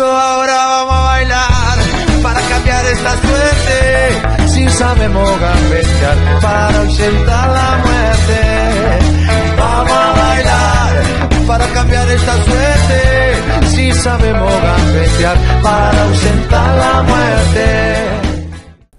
Eso ahora vamos a bailar para cambiar esta suerte. Si sabemos gambetear para ausentar la muerte. Vamos a bailar para cambiar esta suerte. Si sabemos gambetear para ausentar la muerte.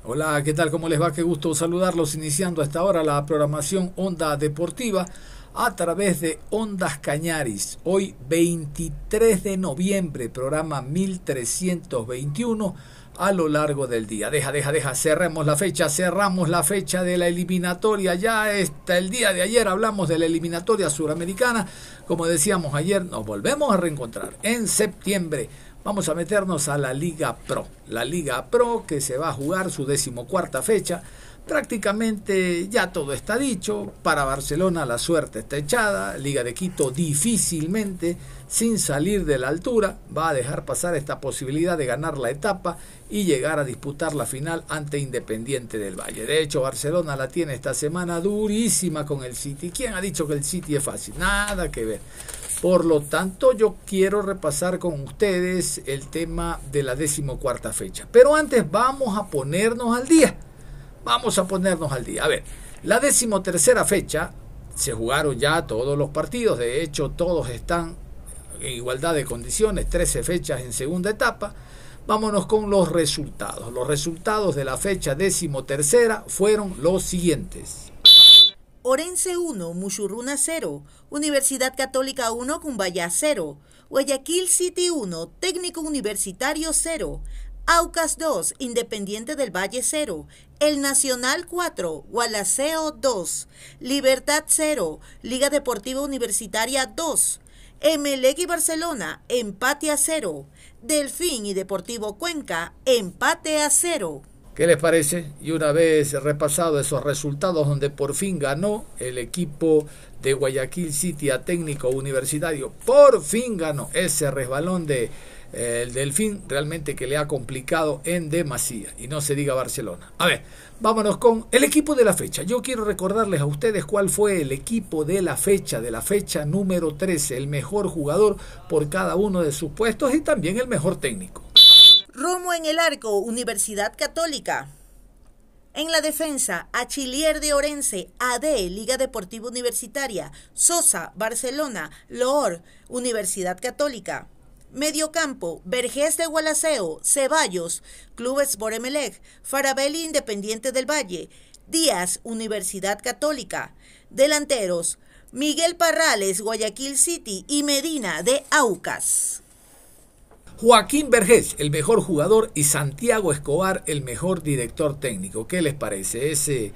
Hola, ¿qué tal? ¿Cómo les va? Qué gusto saludarlos iniciando hasta ahora la programación Onda Deportiva a través de Ondas Cañaris. Hoy 23 de noviembre, programa 1321 a lo largo del día. Deja, deja, deja, cerremos la fecha, cerramos la fecha de la eliminatoria. Ya está el día de ayer, hablamos de la eliminatoria suramericana. Como decíamos ayer, nos volvemos a reencontrar en septiembre. Vamos a meternos a la Liga Pro. La Liga Pro que se va a jugar su decimocuarta fecha Prácticamente ya todo está dicho. Para Barcelona la suerte está echada. Liga de Quito difícilmente, sin salir de la altura, va a dejar pasar esta posibilidad de ganar la etapa y llegar a disputar la final ante Independiente del Valle. De hecho, Barcelona la tiene esta semana durísima con el City. ¿Quién ha dicho que el City es fácil? Nada que ver. Por lo tanto, yo quiero repasar con ustedes el tema de la decimocuarta fecha. Pero antes vamos a ponernos al día. Vamos a ponernos al día. A ver, la decimotercera fecha se jugaron ya todos los partidos, de hecho todos están en igualdad de condiciones, 13 fechas en segunda etapa. Vámonos con los resultados. Los resultados de la fecha decimotercera fueron los siguientes. Orense 1, Muchurruna 0, Universidad Católica 1, Cumbaya 0, Guayaquil City 1, Técnico Universitario 0, Aucas 2, Independiente del Valle 0, El Nacional 4, Gualaceo 2, Libertad 0, Liga Deportiva Universitaria 2, Emelec y Barcelona, empate a 0, Delfín y Deportivo Cuenca, empate a 0. ¿Qué les parece? Y una vez repasado esos resultados donde por fin ganó el equipo de Guayaquil City a técnico universitario, por fin ganó ese resbalón de el Delfín realmente que le ha complicado en demasía y no se diga Barcelona. A ver, vámonos con el equipo de la fecha. Yo quiero recordarles a ustedes cuál fue el equipo de la fecha, de la fecha número 13, el mejor jugador por cada uno de sus puestos y también el mejor técnico. Romo en el arco, Universidad Católica. En la defensa, Achilier de Orense, AD, Liga Deportiva Universitaria, Sosa, Barcelona, Loor, Universidad Católica. Mediocampo, Vergés de Gualaceo, Ceballos, Clubes Boremelec, Farabelli Independiente del Valle, Díaz, Universidad Católica. Delanteros, Miguel Parrales, Guayaquil City y Medina de Aucas. Joaquín Vergés, el mejor jugador, y Santiago Escobar, el mejor director técnico. ¿Qué les parece? Ese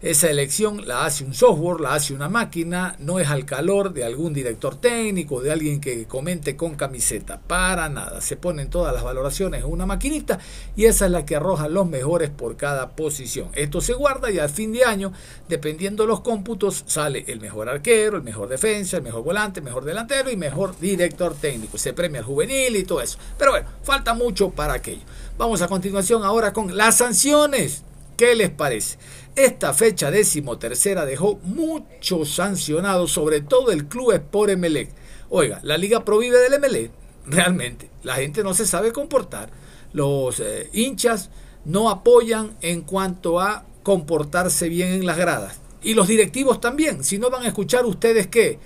esa elección la hace un software, la hace una máquina, no es al calor de algún director técnico, de alguien que comente con camiseta, para nada. Se ponen todas las valoraciones en una maquinita y esa es la que arroja los mejores por cada posición. Esto se guarda y al fin de año, dependiendo de los cómputos, sale el mejor arquero, el mejor defensa, el mejor volante, el mejor delantero y mejor director técnico. Se premia al juvenil y todo eso. Pero bueno, falta mucho para aquello. Vamos a continuación ahora con las sanciones. ¿Qué les parece? Esta fecha decimotercera dejó muchos sancionados, sobre todo el club Sport Emelec. Oiga, la liga provive del Emelec, realmente. La gente no se sabe comportar. Los eh, hinchas no apoyan en cuanto a comportarse bien en las gradas. Y los directivos también. Si no van a escuchar ustedes que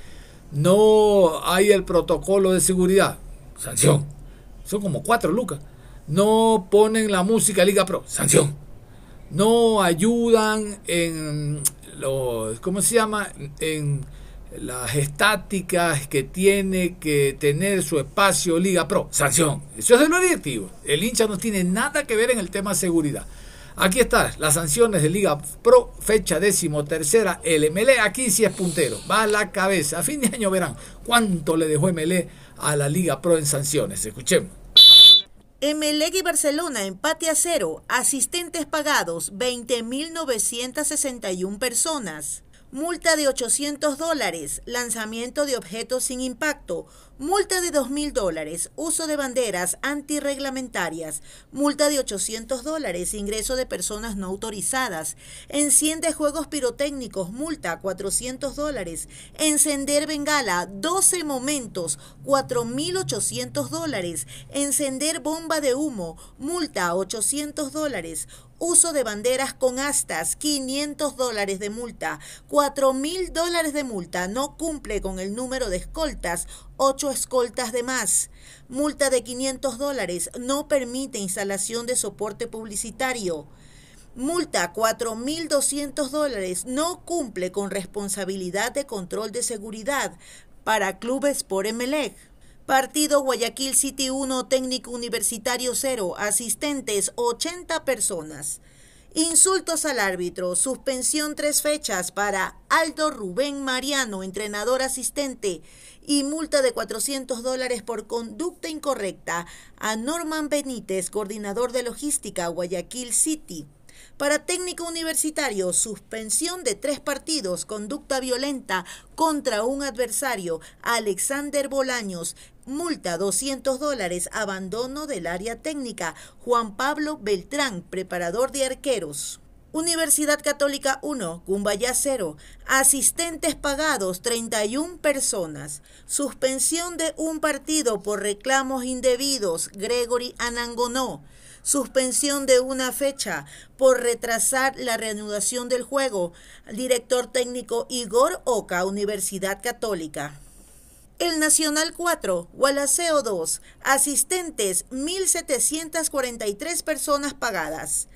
no hay el protocolo de seguridad, sanción. Son como cuatro lucas. No ponen la música Liga Pro, sanción no ayudan en los, ¿cómo se llama? En las estáticas que tiene que tener su espacio Liga Pro. Sanción. Eso es lo directivo. El hincha no tiene nada que ver en el tema seguridad. Aquí está, las sanciones de Liga Pro, fecha décimo tercera, el MLE, aquí sí es puntero, va a la cabeza. A fin de año verán cuánto le dejó MLE a la Liga Pro en sanciones. Escuchemos. Emelec y Barcelona empate a cero, asistentes pagados 20.961 personas. Multa de 800 dólares, lanzamiento de objetos sin impacto, multa de 2.000 dólares, uso de banderas antirreglamentarias, multa de 800 dólares, ingreso de personas no autorizadas, enciende juegos pirotécnicos, multa 400 dólares, encender bengala 12 momentos, 4.800 dólares, encender bomba de humo, multa 800 dólares, uso de banderas con astas, 500 dólares de multa, 4 mil dólares de multa, no cumple con el número de escoltas, 8 escoltas de más. Multa de 500 dólares, no permite instalación de soporte publicitario. Multa 4.200 dólares, no cumple con responsabilidad de control de seguridad para clubes por Emelec. Partido Guayaquil City 1, técnico universitario 0, asistentes 80 personas. Insultos al árbitro, suspensión tres fechas para Aldo Rubén Mariano, entrenador asistente, y multa de 400 dólares por conducta incorrecta a Norman Benítez, coordinador de logística Guayaquil City. Para técnico universitario, suspensión de tres partidos, conducta violenta contra un adversario, Alexander Bolaños, multa 200 dólares, abandono del área técnica, Juan Pablo Beltrán, preparador de arqueros. Universidad Católica 1, Cumbaya 0. Asistentes pagados 31 personas. Suspensión de un partido por reclamos indebidos, Gregory Anangonó suspensión de una fecha por retrasar la reanudación del juego. Director técnico Igor Oca, Universidad Católica. El Nacional 4, Gualaceo 2, asistentes 1.743 personas pagadas.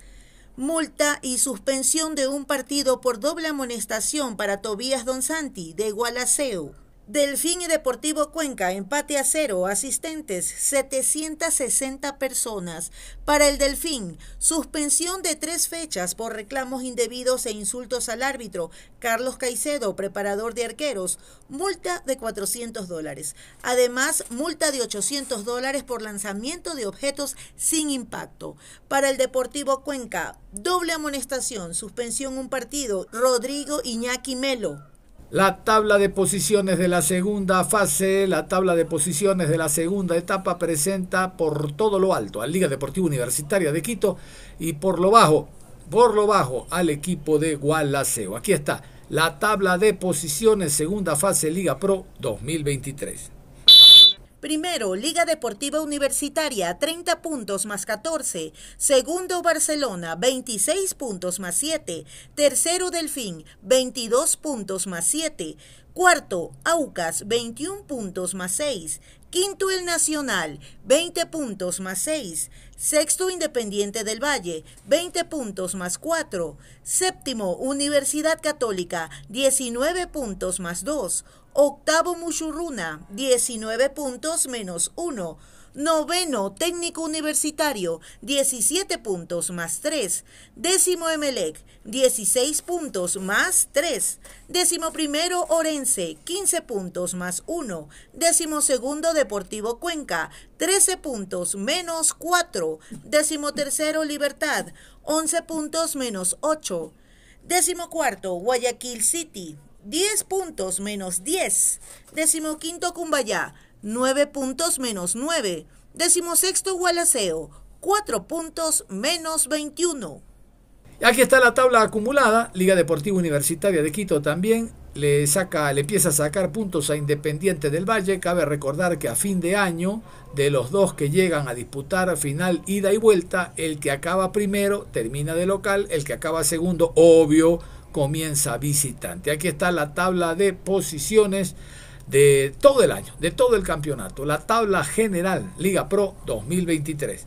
Multa y suspensión de un partido por doble amonestación para Tobías Don Santi de Gualaceo. Delfín y Deportivo Cuenca, empate a cero, asistentes 760 personas. Para el Delfín, suspensión de tres fechas por reclamos indebidos e insultos al árbitro. Carlos Caicedo, preparador de arqueros, multa de 400 dólares. Además, multa de 800 dólares por lanzamiento de objetos sin impacto. Para el Deportivo Cuenca, doble amonestación, suspensión un partido. Rodrigo Iñaki Melo, la tabla de posiciones de la segunda fase, la tabla de posiciones de la segunda etapa presenta por todo lo alto al Liga Deportiva Universitaria de Quito y por lo bajo, por lo bajo al equipo de Gualaceo. Aquí está la tabla de posiciones segunda fase Liga Pro 2023. Primero, Liga Deportiva Universitaria, 30 puntos más 14. Segundo, Barcelona, 26 puntos más 7. Tercero, Delfín, 22 puntos más 7. Cuarto, Aucas, 21 puntos más 6. Quinto, el Nacional, 20 puntos más 6. Sexto, Independiente del Valle, 20 puntos más 4. Séptimo, Universidad Católica, 19 puntos más 2. Octavo Mushurruna, 19 puntos menos 1. Noveno Técnico Universitario, 17 puntos más 3. Décimo Emelec, 16 puntos más 3. Décimo primero Orense, 15 puntos más 1. Décimo segundo Deportivo Cuenca, 13 puntos menos 4. Décimo tercero Libertad, 11 puntos menos 8. Décimo cuarto Guayaquil City, 10 puntos menos 10. Décimo quinto Cumbayá, 9 puntos menos 9. Décimo sexto Gualaceo, 4 puntos menos 21. Aquí está la tabla acumulada. Liga Deportiva Universitaria de Quito también le saca, le empieza a sacar puntos a Independiente del Valle. Cabe recordar que a fin de año, de los dos que llegan a disputar final ida y vuelta, el que acaba primero termina de local, el que acaba segundo, obvio, comienza visitante. Aquí está la tabla de posiciones de todo el año, de todo el campeonato, la tabla general Liga Pro 2023.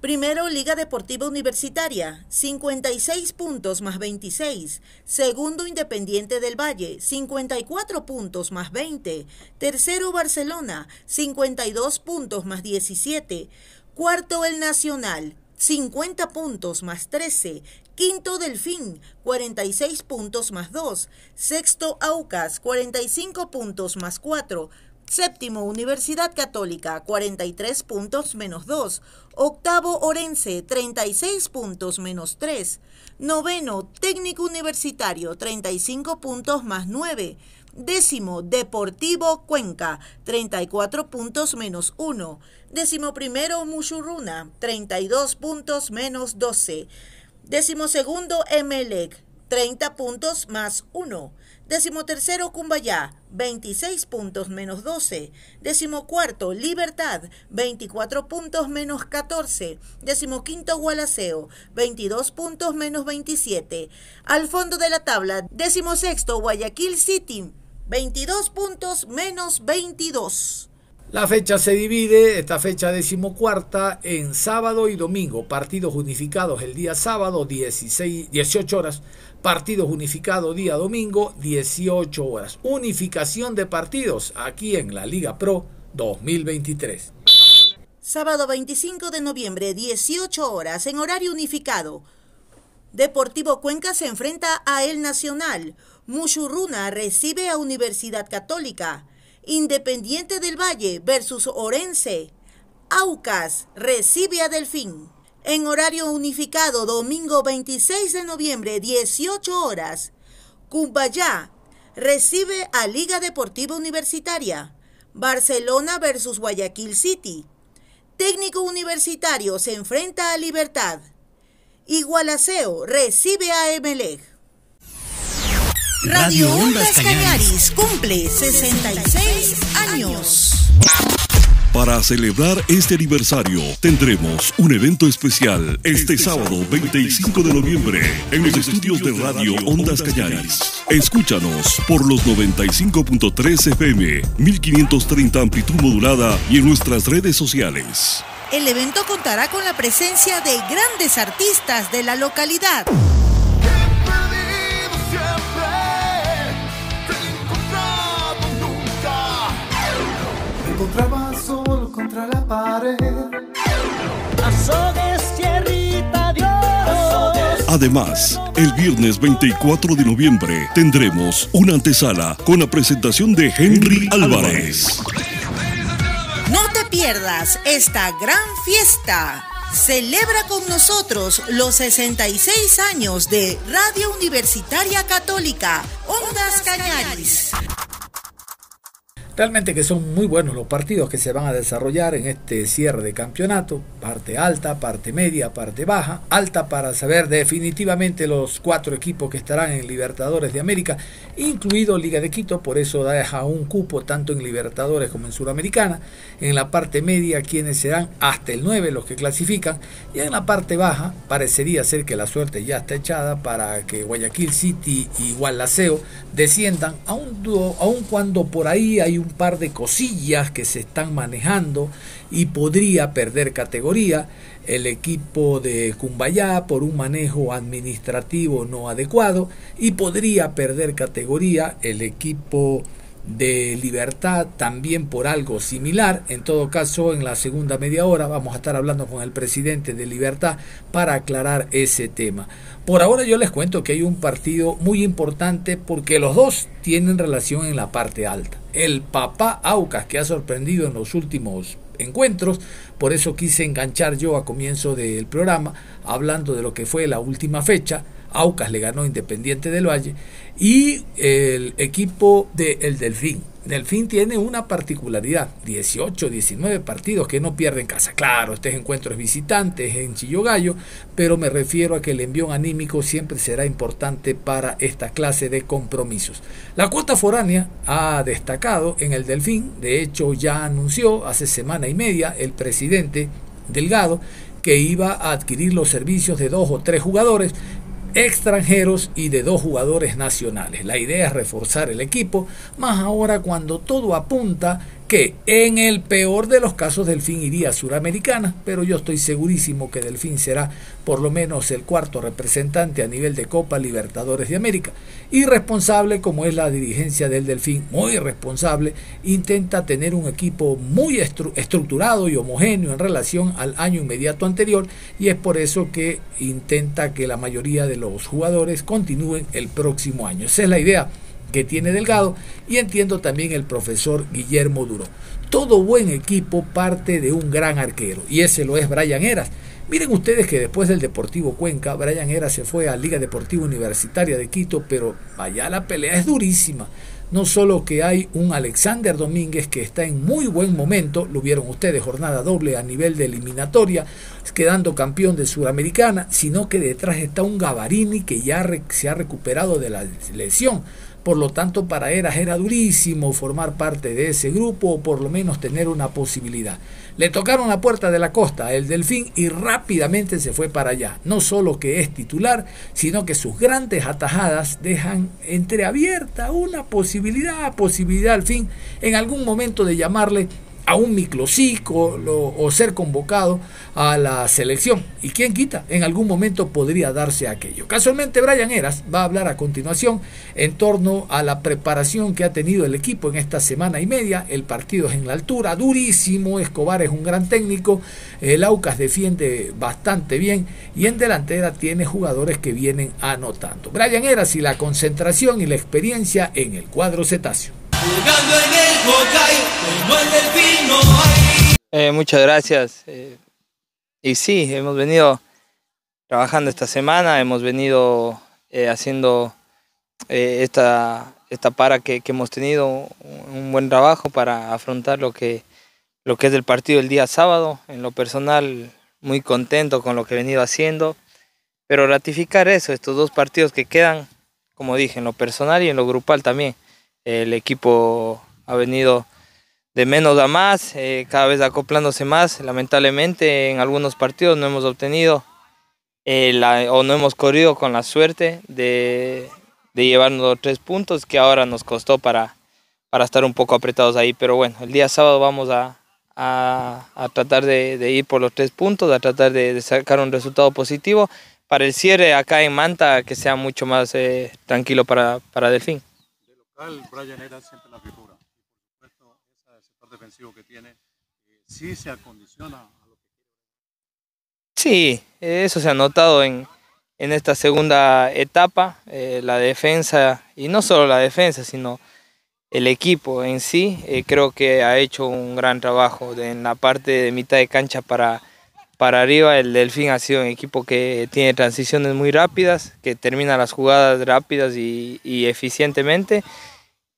Primero, Liga Deportiva Universitaria, 56 puntos más 26. Segundo, Independiente del Valle, 54 puntos más 20. Tercero, Barcelona, 52 puntos más 17. Cuarto, El Nacional, 50 puntos más 13. Quinto Delfín, 46 puntos más 2. Sexto Aucas, 45 puntos más 4. Séptimo, Universidad Católica, 43 puntos menos 2. Octavo, Orense, 36 puntos menos 3. Noveno, Técnico Universitario, 35 puntos más 9. Décimo, Deportivo Cuenca, 34 puntos menos 1. Décimo primero, Mushuruna, 32 puntos menos 12. Décimo segundo, Emelec, 30 puntos más 1. Décimo tercero, Cumbayá, 26 puntos menos 12. Décimo cuarto, Libertad, 24 puntos menos 14. Décimo quinto, Gualaceo, 22 puntos menos 27. Al fondo de la tabla, décimo sexto, Guayaquil City, 22 puntos menos 22. La fecha se divide, esta fecha decimocuarta, en sábado y domingo. Partidos unificados el día sábado, 16, 18 horas. Partidos unificados día domingo, 18 horas. Unificación de partidos aquí en la Liga Pro 2023. Sábado 25 de noviembre, 18 horas, en horario unificado. Deportivo Cuenca se enfrenta a El Nacional. Mushuruna recibe a Universidad Católica. Independiente del Valle versus Orense. Aucas recibe a Delfín. En horario unificado, domingo 26 de noviembre, 18 horas. Cumbayá recibe a Liga Deportiva Universitaria. Barcelona versus Guayaquil City. Técnico Universitario se enfrenta a Libertad. Igualaceo recibe a Emelec. Radio Ondas Cañaris cumple 66 años. Para celebrar este aniversario, tendremos un evento especial este sábado 25 de noviembre en los estudios de Radio Ondas Cañaris. Escúchanos por los 95.3 FM, 1530 amplitud modulada y en nuestras redes sociales. El evento contará con la presencia de grandes artistas de la localidad. encontraba pared. Además, el viernes 24 de noviembre tendremos una antesala con la presentación de Henry Álvarez. No te pierdas esta gran fiesta. Celebra con nosotros los 66 años de Radio Universitaria Católica, Ondas Cañaris. Realmente que son muy buenos los partidos que se van a desarrollar en este cierre de campeonato, parte alta, parte media, parte baja, alta para saber definitivamente los cuatro equipos que estarán en Libertadores de América, incluido Liga de Quito, por eso deja un cupo tanto en Libertadores como en Sudamericana, en la parte media quienes serán hasta el 9 los que clasifican, y en la parte baja parecería ser que la suerte ya está echada para que Guayaquil City y Gualaceo desciendan, aun, aun cuando por ahí hay un un par de cosillas que se están manejando y podría perder categoría. El equipo de Cumbayá por un manejo administrativo no adecuado y podría perder categoría el equipo de libertad también por algo similar. En todo caso, en la segunda media hora vamos a estar hablando con el presidente de libertad para aclarar ese tema. Por ahora yo les cuento que hay un partido muy importante porque los dos tienen relación en la parte alta. El papá Aucas que ha sorprendido en los últimos encuentros, por eso quise enganchar yo a comienzo del programa hablando de lo que fue la última fecha. Aucas le ganó Independiente del Valle y el equipo de El Delfín Delfín tiene una particularidad, 18, 19 partidos que no pierden casa. Claro, este encuentro es visitante, es en Chillogallo, pero me refiero a que el envío anímico siempre será importante para esta clase de compromisos. La cuota foránea ha destacado en el Delfín, de hecho ya anunció hace semana y media el presidente Delgado que iba a adquirir los servicios de dos o tres jugadores extranjeros y de dos jugadores nacionales. La idea es reforzar el equipo, más ahora cuando todo apunta que en el peor de los casos Delfín iría a Suramericana, pero yo estoy segurísimo que Delfín será por lo menos el cuarto representante a nivel de Copa Libertadores de América. Y responsable como es la dirigencia del Delfín, muy responsable, intenta tener un equipo muy estructurado y homogéneo en relación al año inmediato anterior y es por eso que intenta que la mayoría de los jugadores continúen el próximo año. Esa es la idea que tiene Delgado y entiendo también el profesor Guillermo Duro. Todo buen equipo parte de un gran arquero y ese lo es Brian Eras. Miren ustedes que después del Deportivo Cuenca, Brian Eras se fue a Liga Deportiva Universitaria de Quito, pero allá la pelea es durísima. No solo que hay un Alexander Domínguez que está en muy buen momento, lo vieron ustedes, jornada doble a nivel de eliminatoria, quedando campeón de Sudamericana, sino que detrás está un Gavarini que ya se ha recuperado de la lesión. Por lo tanto, para Eras era durísimo formar parte de ese grupo o por lo menos tener una posibilidad. Le tocaron la puerta de la costa, el Delfín, y rápidamente se fue para allá. No solo que es titular, sino que sus grandes atajadas dejan entreabierta una posibilidad, posibilidad al fin, en algún momento de llamarle a un microciclo o ser convocado a la selección. ¿Y quién quita? En algún momento podría darse aquello. Casualmente Brian Eras va a hablar a continuación en torno a la preparación que ha tenido el equipo en esta semana y media. El partido es en la altura, durísimo. Escobar es un gran técnico. El Aucas defiende bastante bien y en delantera tiene jugadores que vienen anotando. Brian Eras y la concentración y la experiencia en el cuadro cetáceo. Eh, muchas gracias. Eh, y sí, hemos venido trabajando esta semana, hemos venido eh, haciendo esta, esta para que, hemos tenido un buen trabajo para afrontar lo que, lo que es el partido el día sábado. En lo personal, muy contento con lo que he venido haciendo, pero ratificar eso, estos dos partidos que quedan, como dije, en lo personal y en lo grupal también. El equipo ha venido de menos a más, eh, cada vez acoplándose más. Lamentablemente en algunos partidos no hemos obtenido eh, o no hemos corrido con la suerte de, llevarnos los tres puntos que ahora nos costó para, para estar un poco apretados ahí. Pero bueno, el día sábado vamos a, tratar de, ir por los tres puntos, a tratar de, sacar un resultado positivo para el cierre acá en Manta que sea mucho más eh, tranquilo para, Delfín Brian era siempre la figura. Que tiene, eh, sí se acondiciona a lo que quiere. Sí, eso se ha notado en, en esta segunda etapa, eh, la defensa, y no solo la defensa, sino el equipo en sí, eh, creo que ha hecho un gran trabajo en la parte de mitad de cancha para, para arriba. El Delfín ha sido un equipo que tiene transiciones muy rápidas, que termina las jugadas rápidas y, y eficientemente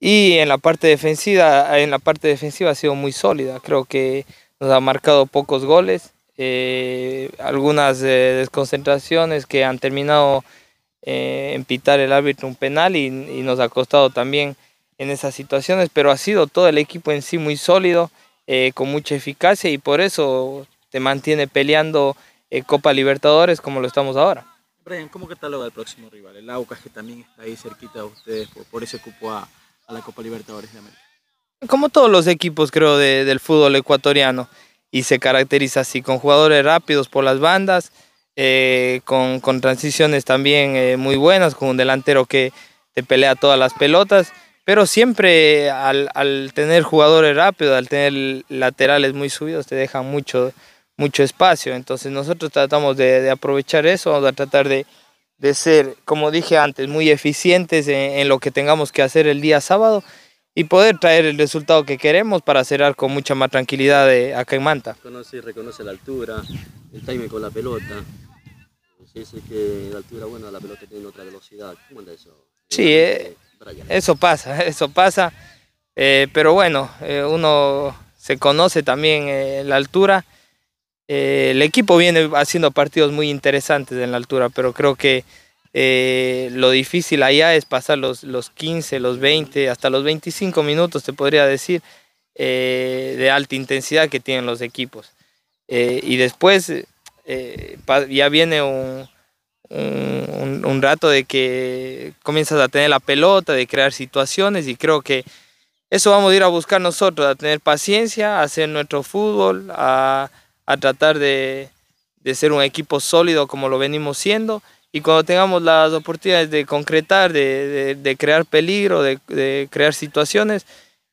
y en la parte defensiva, en la parte defensiva ha sido muy sólida. Creo que nos ha marcado pocos goles, eh, algunas eh, desconcentraciones que han terminado eh, en pitar el árbitro un penal y, nos ha costado también en esas situaciones, pero ha sido todo el equipo en sí muy sólido, con mucha eficacia y por eso te mantiene peleando Copa Libertadores como lo estamos ahora. Brian, ¿cómo cataloga el próximo rival? El Aucas que también está ahí cerquita de ustedes por, por ese cupo a, la Copa Libertadores de. Como todos los equipos, creo, del fútbol ecuatoriano, y se caracteriza así, con jugadores rápidos por las bandas, eh, con, transiciones también eh, muy buenas, con un delantero que te pelea todas las pelotas, pero siempre al, tener jugadores rápidos, al tener laterales muy subidos, te dejan mucho, mucho espacio. Entonces nosotros tratamos de, aprovechar eso, vamos a tratar de, de ser, como dije antes, muy eficientes en, lo que tengamos que hacer el día sábado y poder traer el resultado que queremos para cerrar con mucha más tranquilidad de acá en Manta. Conoce y reconoce la altura, el timing con la pelota. Si es que la altura, bueno, la pelota tiene otra velocidad. ¿Cómo anda eso? Sí, eh, eso pasa, eso pasa. Eh, pero bueno, eh, uno se conoce también la altura eh, el equipo viene haciendo partidos muy interesantes en la altura, pero creo que eh, lo difícil allá es pasar los, los 15, los 20, hasta los 25 minutos, te podría decir, eh, de alta intensidad que tienen los equipos. y después ya viene un, un, rato de que comienzas a tener la pelota, de crear situaciones y creo que eso vamos a ir a buscar nosotros, a tener paciencia, a hacer nuestro fútbol, a, tratar de, ser un equipo sólido como lo venimos siendo. Y cuando tengamos las oportunidades de concretar, de, crear peligro, de, crear situaciones,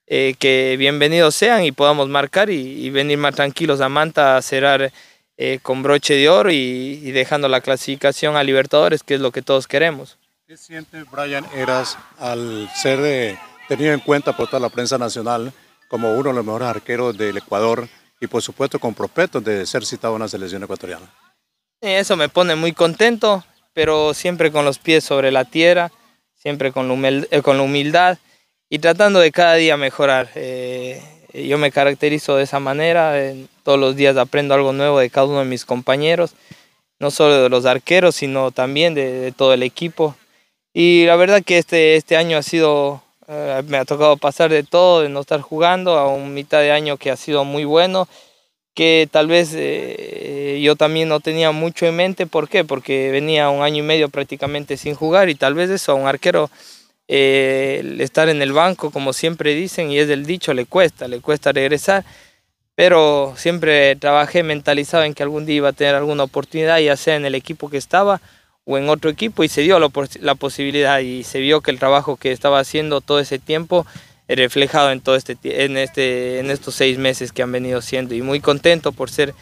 eh, que bienvenidos sean y podamos marcar y, venir más tranquilos a Manta a cerrar eh, con broche de oro y, dejando la clasificación a Libertadores, que es lo que todos queremos. ¿Qué siente Brian Eras al ser de tenido en cuenta por toda la prensa nacional como uno de los mejores arqueros del Ecuador y por supuesto con prospectos de ser citado a una selección ecuatoriana. Eso me pone muy contento, pero siempre con los pies sobre la tierra, siempre con la, eh, humildad y tratando de cada día mejorar. Eh, yo me caracterizo de esa manera, todos los días aprendo algo nuevo de cada uno de mis compañeros, no solo de los arqueros, sino también de, de todo el equipo. Y la verdad que este, este año ha sido eh, me ha tocado pasar de todo, de no estar jugando a un mitad de año que ha sido muy bueno, que tal vez eh, yo también no tenía mucho en mente. ¿Por qué? Porque venía un año y medio prácticamente sin jugar y tal vez eso a un arquero eh, estar en el banco, como siempre dicen, y es del dicho, le cuesta, le cuesta regresar. Pero siempre trabajé mentalizado en que algún día iba a tener alguna oportunidad, ya sea en el equipo que estaba o en otro equipo y se dio la, posibilidad y se vio que el trabajo que estaba haciendo todo ese tiempo reflejado en todo este en este en estos seis meses que han venido siendo y muy contento por ser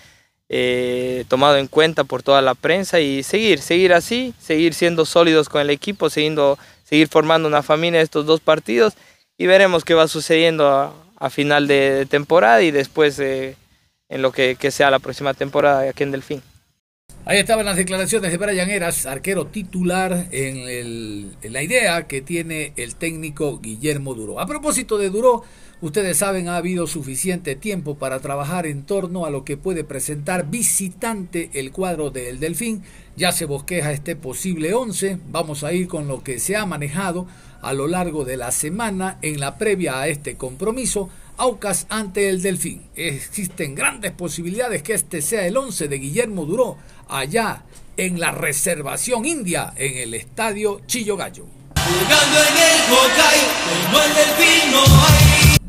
eh, tomado en cuenta por toda la prensa y seguir seguir así seguir siendo sólidos con el equipo siguiendo seguir formando una familia estos dos partidos y veremos qué va sucediendo a, final de, temporada y después eh, en lo que sea la próxima temporada aquí en Delfín. Ahí estaban las declaraciones de Brian Eras, arquero titular en, la idea que tiene el técnico Guillermo Duro. A propósito de Duro, ustedes saben, ha habido suficiente tiempo para trabajar en torno a lo que puede presentar visitante el cuadro del Delfín. Ya se bosqueja este posible 11. Vamos a ir con lo que se ha manejado a lo largo de la semana en la previa a este compromiso. Aucas ante el Delfín. Existen grandes posibilidades que este sea el 11 de Guillermo Duró allá en la reservación india en el estadio Chillo Gallo.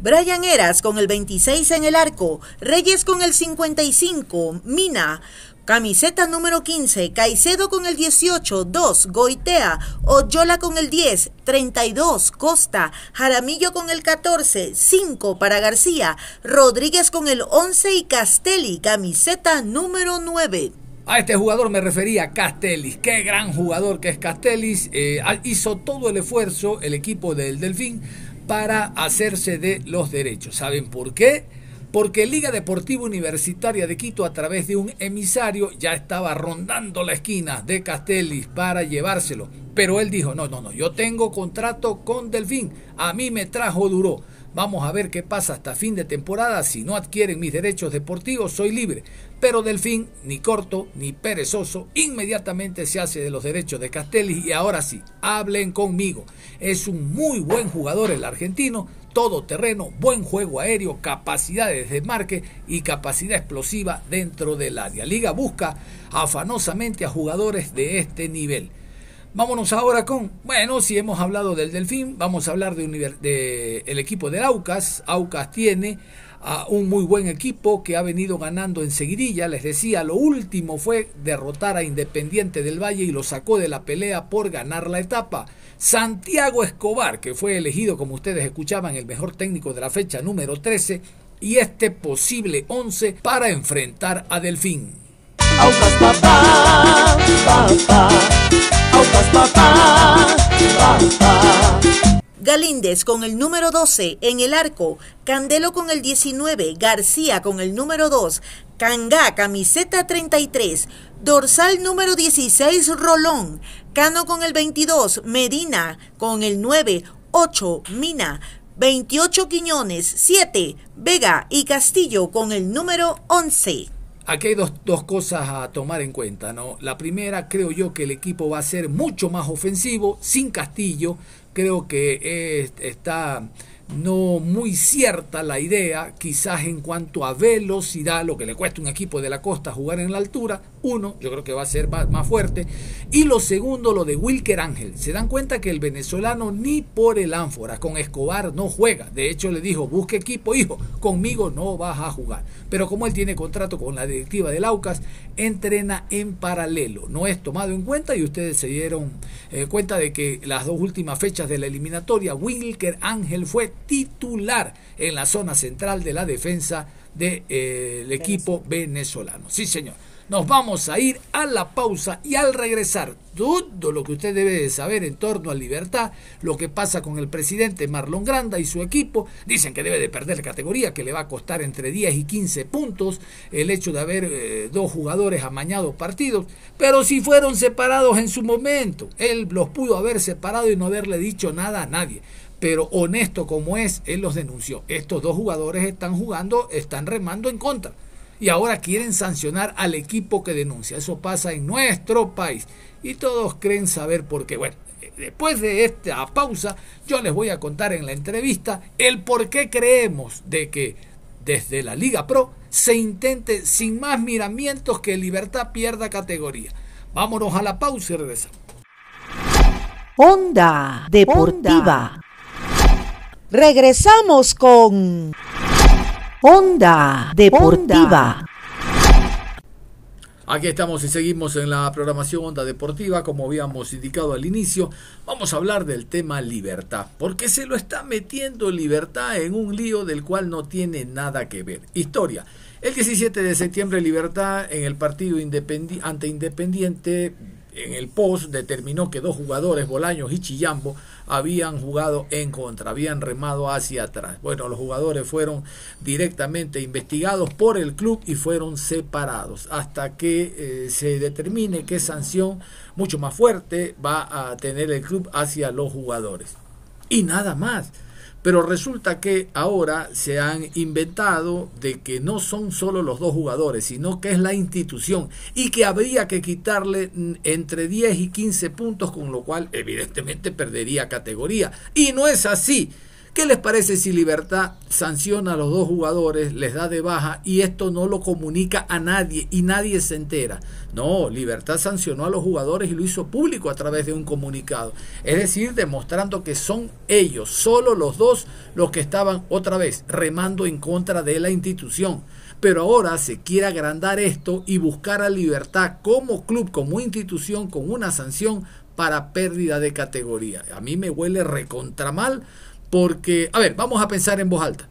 Brian Eras con el 26 en el arco, Reyes con el 55, Mina, Camiseta número 15, Caicedo con el 18, 2, Goitea, Oyola con el 10, 32, Costa, Jaramillo con el 14, 5 para García, Rodríguez con el 11 y Castelli, camiseta número 9. A este jugador me refería Castellis. Qué gran jugador que es Castellis. Eh, hizo todo el esfuerzo el equipo del Delfín para hacerse de los derechos. ¿Saben por qué? Porque Liga Deportiva Universitaria de Quito a través de un emisario ya estaba rondando la esquina de Castellis para llevárselo. Pero él dijo, no, no, no, yo tengo contrato con Delfín, a mí me trajo duro. Vamos a ver qué pasa hasta fin de temporada. Si no adquieren mis derechos deportivos, soy libre. Pero Delfín, ni corto ni perezoso, inmediatamente se hace de los derechos de Castelli. Y ahora sí, hablen conmigo. Es un muy buen jugador el argentino, todo terreno, buen juego aéreo, capacidades de marque y capacidad explosiva dentro del área. Liga busca afanosamente a jugadores de este nivel. Vámonos ahora con, bueno, si hemos hablado del Delfín, vamos a hablar de equipo del Aucas. Aucas tiene a un muy buen equipo que ha venido ganando en seguidilla. Les decía, lo último fue derrotar a Independiente del Valle y lo sacó de la pelea por ganar la etapa. Santiago Escobar, que fue elegido, como ustedes escuchaban, el mejor técnico de la fecha número 13, y este posible 11 para enfrentar a Delfín. Aucas papá, papá, Aucas papá, papá. Galíndez con el número 12 en el arco, Candelo con el 19, García con el número 2, Cangá camiseta 33, dorsal número 16 Rolón, Cano con el 22, Medina con el 9, 8 Mina, 28 Quiñones, 7 Vega y Castillo con el número 11. Aquí hay dos, dos, cosas a tomar en cuenta, ¿no? La primera, creo yo que el equipo va a ser mucho más ofensivo, sin Castillo, creo que eh, está no muy cierta la idea, quizás en cuanto a velocidad, lo que le cuesta un equipo de la costa jugar en la altura, uno, yo creo que va a ser más, fuerte, y lo segundo, lo de Wilker Ángel. Se dan cuenta que el venezolano ni por el ánfora con Escobar no juega. De hecho, le dijo, busque equipo, hijo, conmigo no vas a jugar. Pero como él tiene contrato con la directiva del Aucas, entrena en paralelo. No es tomado en cuenta y ustedes se dieron eh, cuenta de que las dos últimas fechas de la eliminatoria, Wilker Ángel fue titular en la zona central de la defensa del eh, equipo venezolano. Sí, señor. Nos vamos a ir a la pausa y al regresar, todo lo que usted debe de saber en torno a libertad, lo que pasa con el presidente Marlon Granda y su equipo, dicen que debe de perder categoría, que le va a costar entre 10 y 15 puntos el hecho de haber eh, dos jugadores amañados partidos, pero si fueron separados en su momento, él los pudo haber separado y no haberle dicho nada a nadie pero honesto como es, él los denunció. Estos dos jugadores están jugando, están remando en contra. Y ahora quieren sancionar al equipo que denuncia. Eso pasa en nuestro país. Y todos creen saber por qué. Bueno, después de esta pausa, yo les voy a contar en la entrevista el por qué creemos de que desde la Liga Pro se intente sin más miramientos que Libertad pierda categoría. Vámonos a la pausa y regresamos. Onda Deportiva. Regresamos con Onda Deportiva. Aquí estamos y seguimos en la programación Onda Deportiva, como habíamos indicado al inicio. Vamos a hablar del tema libertad, porque se lo está metiendo libertad en un lío del cual no tiene nada que ver. Historia. El 17 de septiembre, Libertad en el partido ante Independiente en el post determinó que dos jugadores, Bolaños y Chillambo, habían jugado en contra, habían remado hacia atrás. Bueno, los jugadores fueron directamente investigados por el club y fueron separados hasta que eh, se determine qué sanción mucho más fuerte va a tener el club hacia los jugadores. Y nada más. Pero resulta que ahora se han inventado de que no son solo los dos jugadores, sino que es la institución y que habría que quitarle mm, entre 10 y 15 puntos, con lo cual evidentemente perdería categoría. Y no es así. ¿Qué les parece si Libertad sanciona a los dos jugadores, les da de baja y esto no lo comunica a nadie y nadie se entera? No, Libertad sancionó a los jugadores y lo hizo público a través de un comunicado. Es decir, demostrando que son ellos, solo los dos, los que estaban otra vez remando en contra de la institución. Pero ahora se quiere agrandar esto y buscar a Libertad como club, como institución, con una sanción para pérdida de categoría. A mí me huele recontra mal porque, a ver, vamos a pensar en voz alta.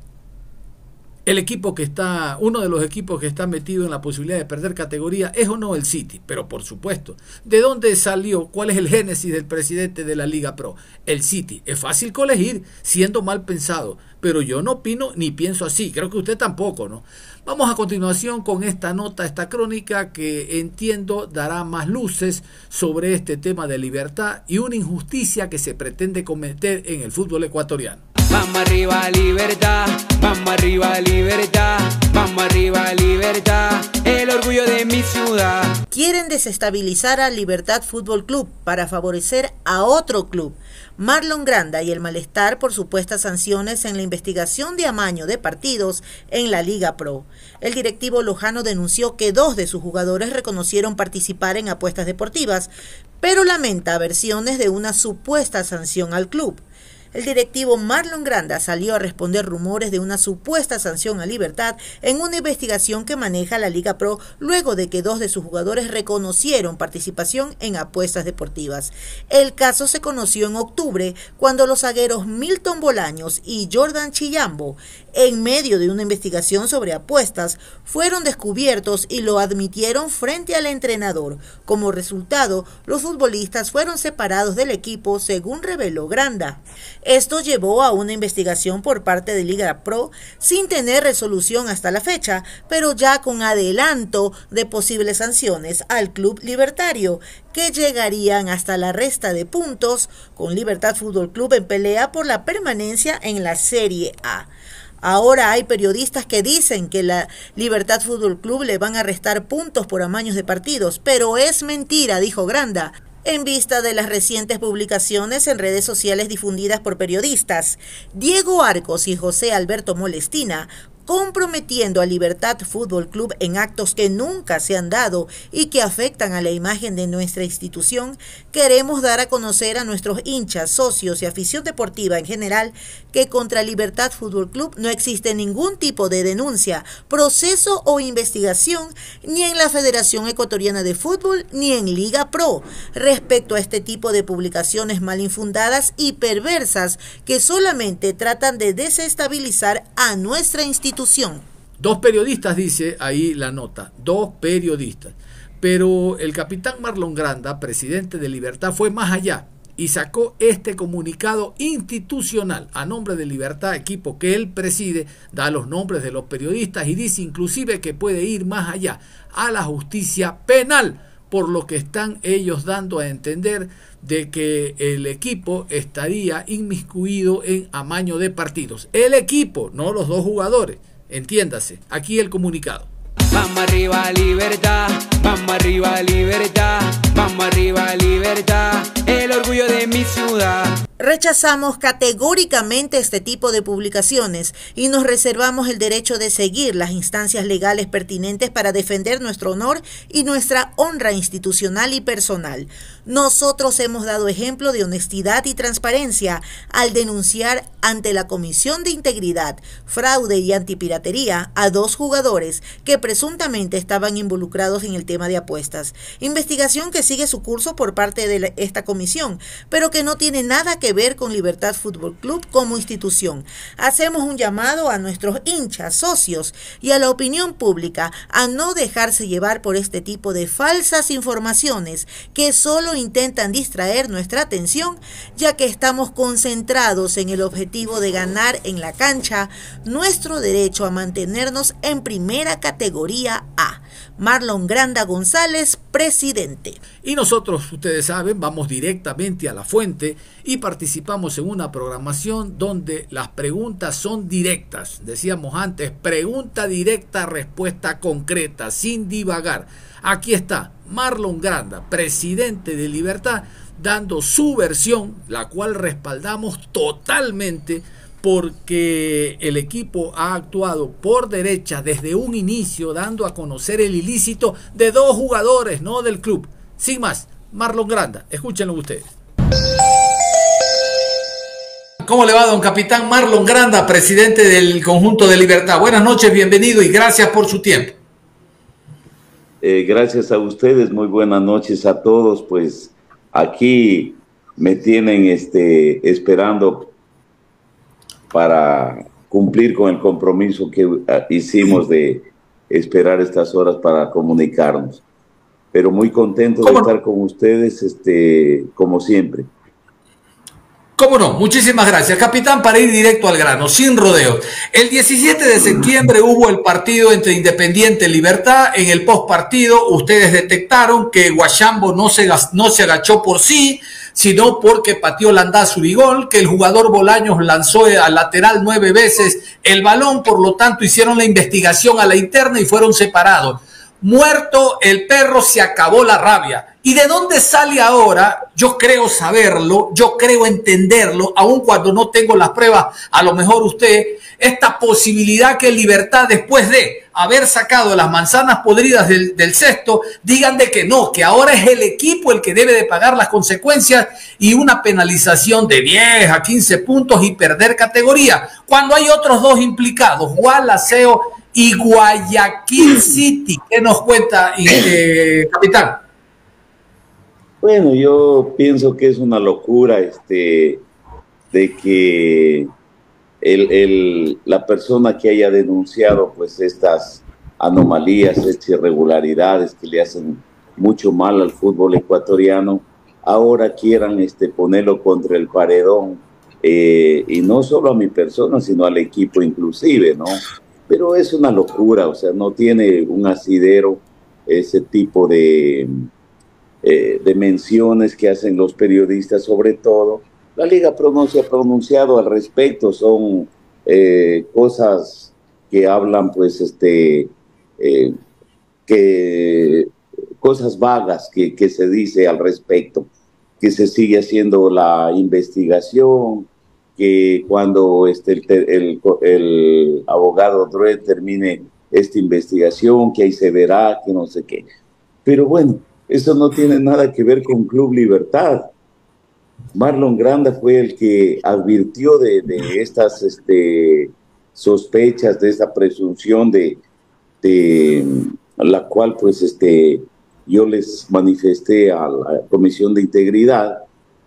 El equipo que está, uno de los equipos que está metido en la posibilidad de perder categoría es o no el City, pero por supuesto. ¿De dónde salió? ¿Cuál es el génesis del presidente de la Liga Pro? El City. Es fácil colegir siendo mal pensado, pero yo no opino ni pienso así. Creo que usted tampoco, ¿no? Vamos a continuación con esta nota, esta crónica que entiendo dará más luces sobre este tema de libertad y una injusticia que se pretende cometer en el fútbol ecuatoriano. Vamos arriba, libertad. Vamos arriba, libertad. Vamos arriba, libertad. El orgullo de mi ciudad. Quieren desestabilizar al Libertad Fútbol Club para favorecer a otro club. Marlon Granda y el malestar por supuestas sanciones en la investigación de amaño de partidos en la Liga Pro. El directivo lojano denunció que dos de sus jugadores reconocieron participar en apuestas deportivas, pero lamenta versiones de una supuesta sanción al club. El directivo Marlon Granda salió a responder rumores de una supuesta sanción a Libertad en una investigación que maneja la Liga Pro luego de que dos de sus jugadores reconocieron participación en apuestas deportivas. El caso se conoció en octubre cuando los zagueros Milton Bolaños y Jordan Chillambo en medio de una investigación sobre apuestas, fueron descubiertos y lo admitieron frente al entrenador. Como resultado, los futbolistas fueron separados del equipo, según reveló Granda. Esto llevó a una investigación por parte de Liga Pro sin tener resolución hasta la fecha, pero ya con adelanto de posibles sanciones al club libertario, que llegarían hasta la resta de puntos con Libertad Fútbol Club en pelea por la permanencia en la Serie A. Ahora hay periodistas que dicen que la Libertad Fútbol Club le van a restar puntos por amaños de partidos, pero es mentira, dijo Granda. en vista de las recientes publicaciones en redes sociales difundidas por periodistas. Diego Arcos y José Alberto Molestina comprometiendo a Libertad Fútbol Club en actos que nunca se han dado y que afectan a la imagen de nuestra institución, queremos dar a conocer a nuestros hinchas, socios y afición deportiva en general que contra Libertad Fútbol Club no existe ningún tipo de denuncia, proceso o investigación ni en la Federación Ecuatoriana de Fútbol ni en Liga Pro respecto a este tipo de publicaciones mal infundadas y perversas que solamente tratan de desestabilizar a nuestra institución Dos periodistas, dice ahí la nota, dos periodistas. Pero el capitán Marlon Granda, presidente de Libertad, fue más allá y sacó este comunicado institucional a nombre de Libertad, equipo que él preside, da los nombres de los periodistas y dice inclusive que puede ir más allá a la justicia penal por lo que están ellos dando a entender de que el equipo estaría inmiscuido en amaño de partidos. El equipo, no los dos jugadores. Entiéndase, aquí el comunicado. Vamos arriba, libertad. Vamos arriba, libertad. Vamos arriba, libertad. El orgullo de mi ciudad. Rechazamos categóricamente este tipo de publicaciones y nos reservamos el derecho de seguir las instancias legales pertinentes para defender nuestro honor y nuestra honra institucional y personal. Nosotros hemos dado ejemplo de honestidad y transparencia al denunciar ante la Comisión de Integridad, Fraude y Antipiratería a dos jugadores que presuntamente estaban involucrados en el tema de apuestas. Investigación que sigue su curso por parte de esta comisión, pero que no tiene nada que ver con Libertad Fútbol Club como institución. Hacemos un llamado a nuestros hinchas, socios y a la opinión pública a no dejarse llevar por este tipo de falsas informaciones que solo intentan distraer nuestra atención, ya que estamos concentrados en el objetivo de ganar en la cancha nuestro derecho a mantenernos en primera categoría A. Marlon Granda González, presidente. Y nosotros, ustedes saben, vamos directamente a la fuente y participamos en una programación donde las preguntas son directas. Decíamos antes, pregunta directa, respuesta concreta, sin divagar. Aquí está Marlon Granda, presidente de Libertad, dando su versión, la cual respaldamos totalmente porque el equipo ha actuado por derecha desde un inicio, dando a conocer el ilícito de dos jugadores, no del club. Sin más, Marlon Granda, escúchenlo ustedes. ¿Cómo le va, don capitán Marlon Granda, presidente del conjunto de Libertad? Buenas noches, bienvenido y gracias por su tiempo. Eh, gracias a ustedes, muy buenas noches a todos. Pues aquí me tienen este, esperando para cumplir con el compromiso que ah, hicimos de esperar estas horas para comunicarnos. Pero muy contento de estar con ustedes, este, como siempre. ¿Cómo no? Muchísimas gracias. Capitán, para ir directo al grano, sin rodeo. El 17 de septiembre hubo el partido entre Independiente y Libertad. En el post partido, ustedes detectaron que Guachambo no se, no se agachó por sí, sino porque pateó Landazuri Urigol, que el jugador Bolaños lanzó al lateral nueve veces el balón, por lo tanto hicieron la investigación a la interna y fueron separados. Muerto el perro, se acabó la rabia. ¿Y de dónde sale ahora? Yo creo saberlo, yo creo entenderlo, aun cuando no tengo las pruebas, a lo mejor usted, esta posibilidad que Libertad, después de haber sacado las manzanas podridas del, del cesto, digan de que no, que ahora es el equipo el que debe de pagar las consecuencias y una penalización de 10 a 15 puntos y perder categoría. Cuando hay otros dos implicados, Gualaceo y Guayaquil City. ¿Qué nos cuenta, eh, capitán? Bueno, yo pienso que es una locura este, de que el, la persona que haya denunciado pues estas anomalías, estas irregularidades que le hacen mucho mal al fútbol ecuatoriano, ahora quieran este, ponerlo contra el paredón, eh, y no solo a mi persona, sino al equipo inclusive, ¿no? pero es una locura, o sea, no tiene un asidero ese tipo de, eh, de menciones que hacen los periodistas, sobre todo. La Liga pronuncia pronunciado al respecto, son eh, cosas que hablan, pues, este, eh, que cosas vagas que, que, se dice al respecto. que se sigue haciendo la investigación, que cuando este, el, el, abogado Dredd termine esta investigación, que ahí se verá, que no sé qué. Pero bueno, eso no tiene nada que ver con Club Libertad. Marlon Granda fue el que advirtió de, estas este, sospechas, de esta presunción de, de la cual pues este, yo les manifesté a la Comisión de Integridad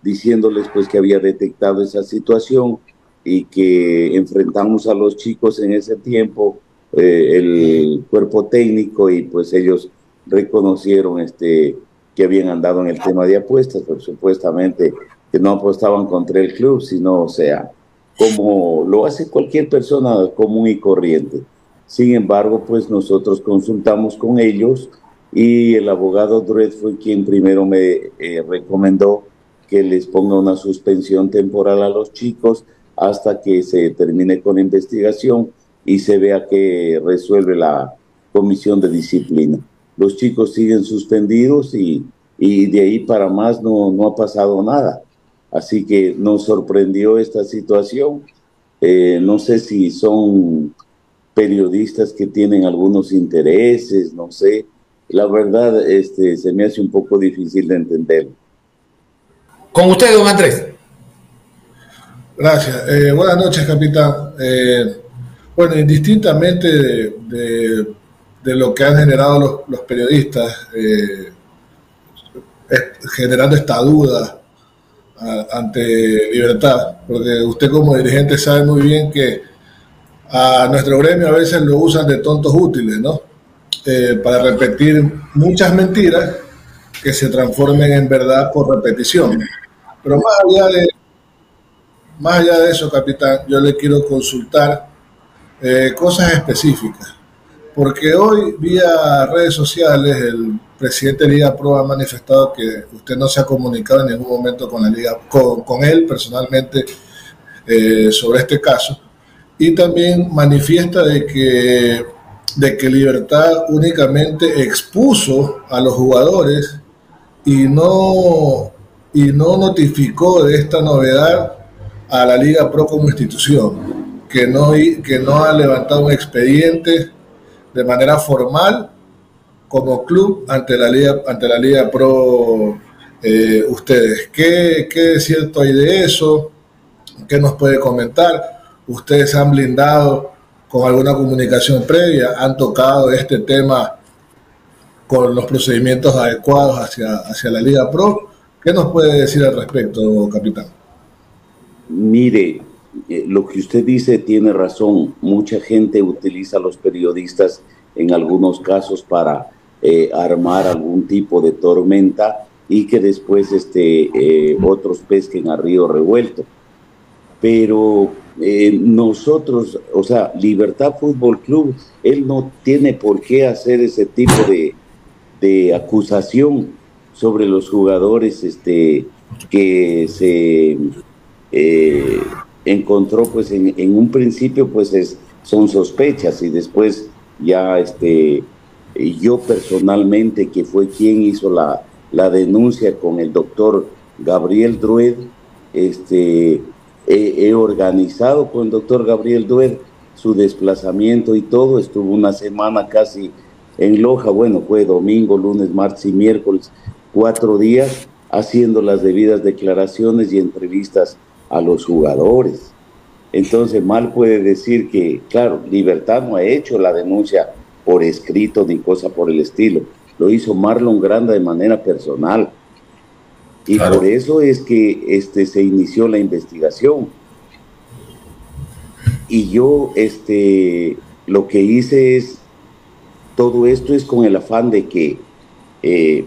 diciéndoles pues que había detectado esa situación y que enfrentamos a los chicos en ese tiempo, eh, el cuerpo técnico y pues ellos reconocieron este, que habían andado en el tema de apuestas, pero supuestamente que no apostaban contra el club, sino, o sea, como lo hace cualquier persona común y corriente. Sin embargo, pues nosotros consultamos con ellos y el abogado Dredd fue quien primero me eh, recomendó que les ponga una suspensión temporal a los chicos hasta que se termine con la investigación y se vea que resuelve la comisión de disciplina. Los chicos siguen suspendidos y, y de ahí para más no, no ha pasado nada. Así que nos sorprendió esta situación. Eh, no sé si son periodistas que tienen algunos intereses, no sé. La verdad, este, se me hace un poco difícil de entender. Con usted, don Andrés. Gracias. Eh, buenas noches, capitán. Eh, bueno, indistintamente de, de, lo que han generado los, los periodistas, eh, generando esta duda ante libertad, porque usted como dirigente sabe muy bien que a nuestro gremio a veces lo usan de tontos útiles, ¿no? Eh, para repetir muchas mentiras que se transformen en verdad por repetición. Pero más allá de, más allá de eso, capitán, yo le quiero consultar eh, cosas específicas. Porque hoy, vía redes sociales, el presidente de Liga Pro ha manifestado que usted no se ha comunicado en ningún momento con la Liga, con, él personalmente eh, sobre este caso. Y también manifiesta de que, de que Libertad únicamente expuso a los jugadores y no, y no notificó de esta novedad a la Liga Pro como institución, que no, que no ha levantado un expediente de manera formal como club ante la Liga, ante la Liga Pro eh, ustedes. ¿Qué, ¿Qué cierto hay de eso? ¿Qué nos puede comentar? ¿Ustedes han blindado con alguna comunicación previa? ¿Han tocado este tema con los procedimientos adecuados hacia, hacia la Liga Pro? ¿Qué nos puede decir al respecto, capitán? Mire, eh, lo que usted dice tiene razón. Mucha gente utiliza a los periodistas en algunos casos para eh, armar algún tipo de tormenta y que después este, eh, otros pesquen a río revuelto. Pero nosotros, o sea, Libertad Fútbol Club, él no tiene por qué hacer ese tipo de, de acusación sobre los jugadores este, que se encontró pues en, un principio pues es, son sospechas y después ya este yo personalmente, que fue quien hizo la, la denuncia con el doctor Gabriel Drued, este, he, organizado con el doctor Gabriel Drued su desplazamiento y todo, estuvo una semana casi en Loja, bueno, fue domingo, lunes, martes y miércoles, cuatro días, haciendo las debidas declaraciones y entrevistas a los jugadores. Entonces, mal puede decir que, claro, Libertad no ha hecho la denuncia por escrito ni cosa por el estilo. Lo hizo Marlon Granda de manera personal. Y por eso es que este, se inició la investigación. Y yo este, lo que hice es, todo esto es con el afán de que eh,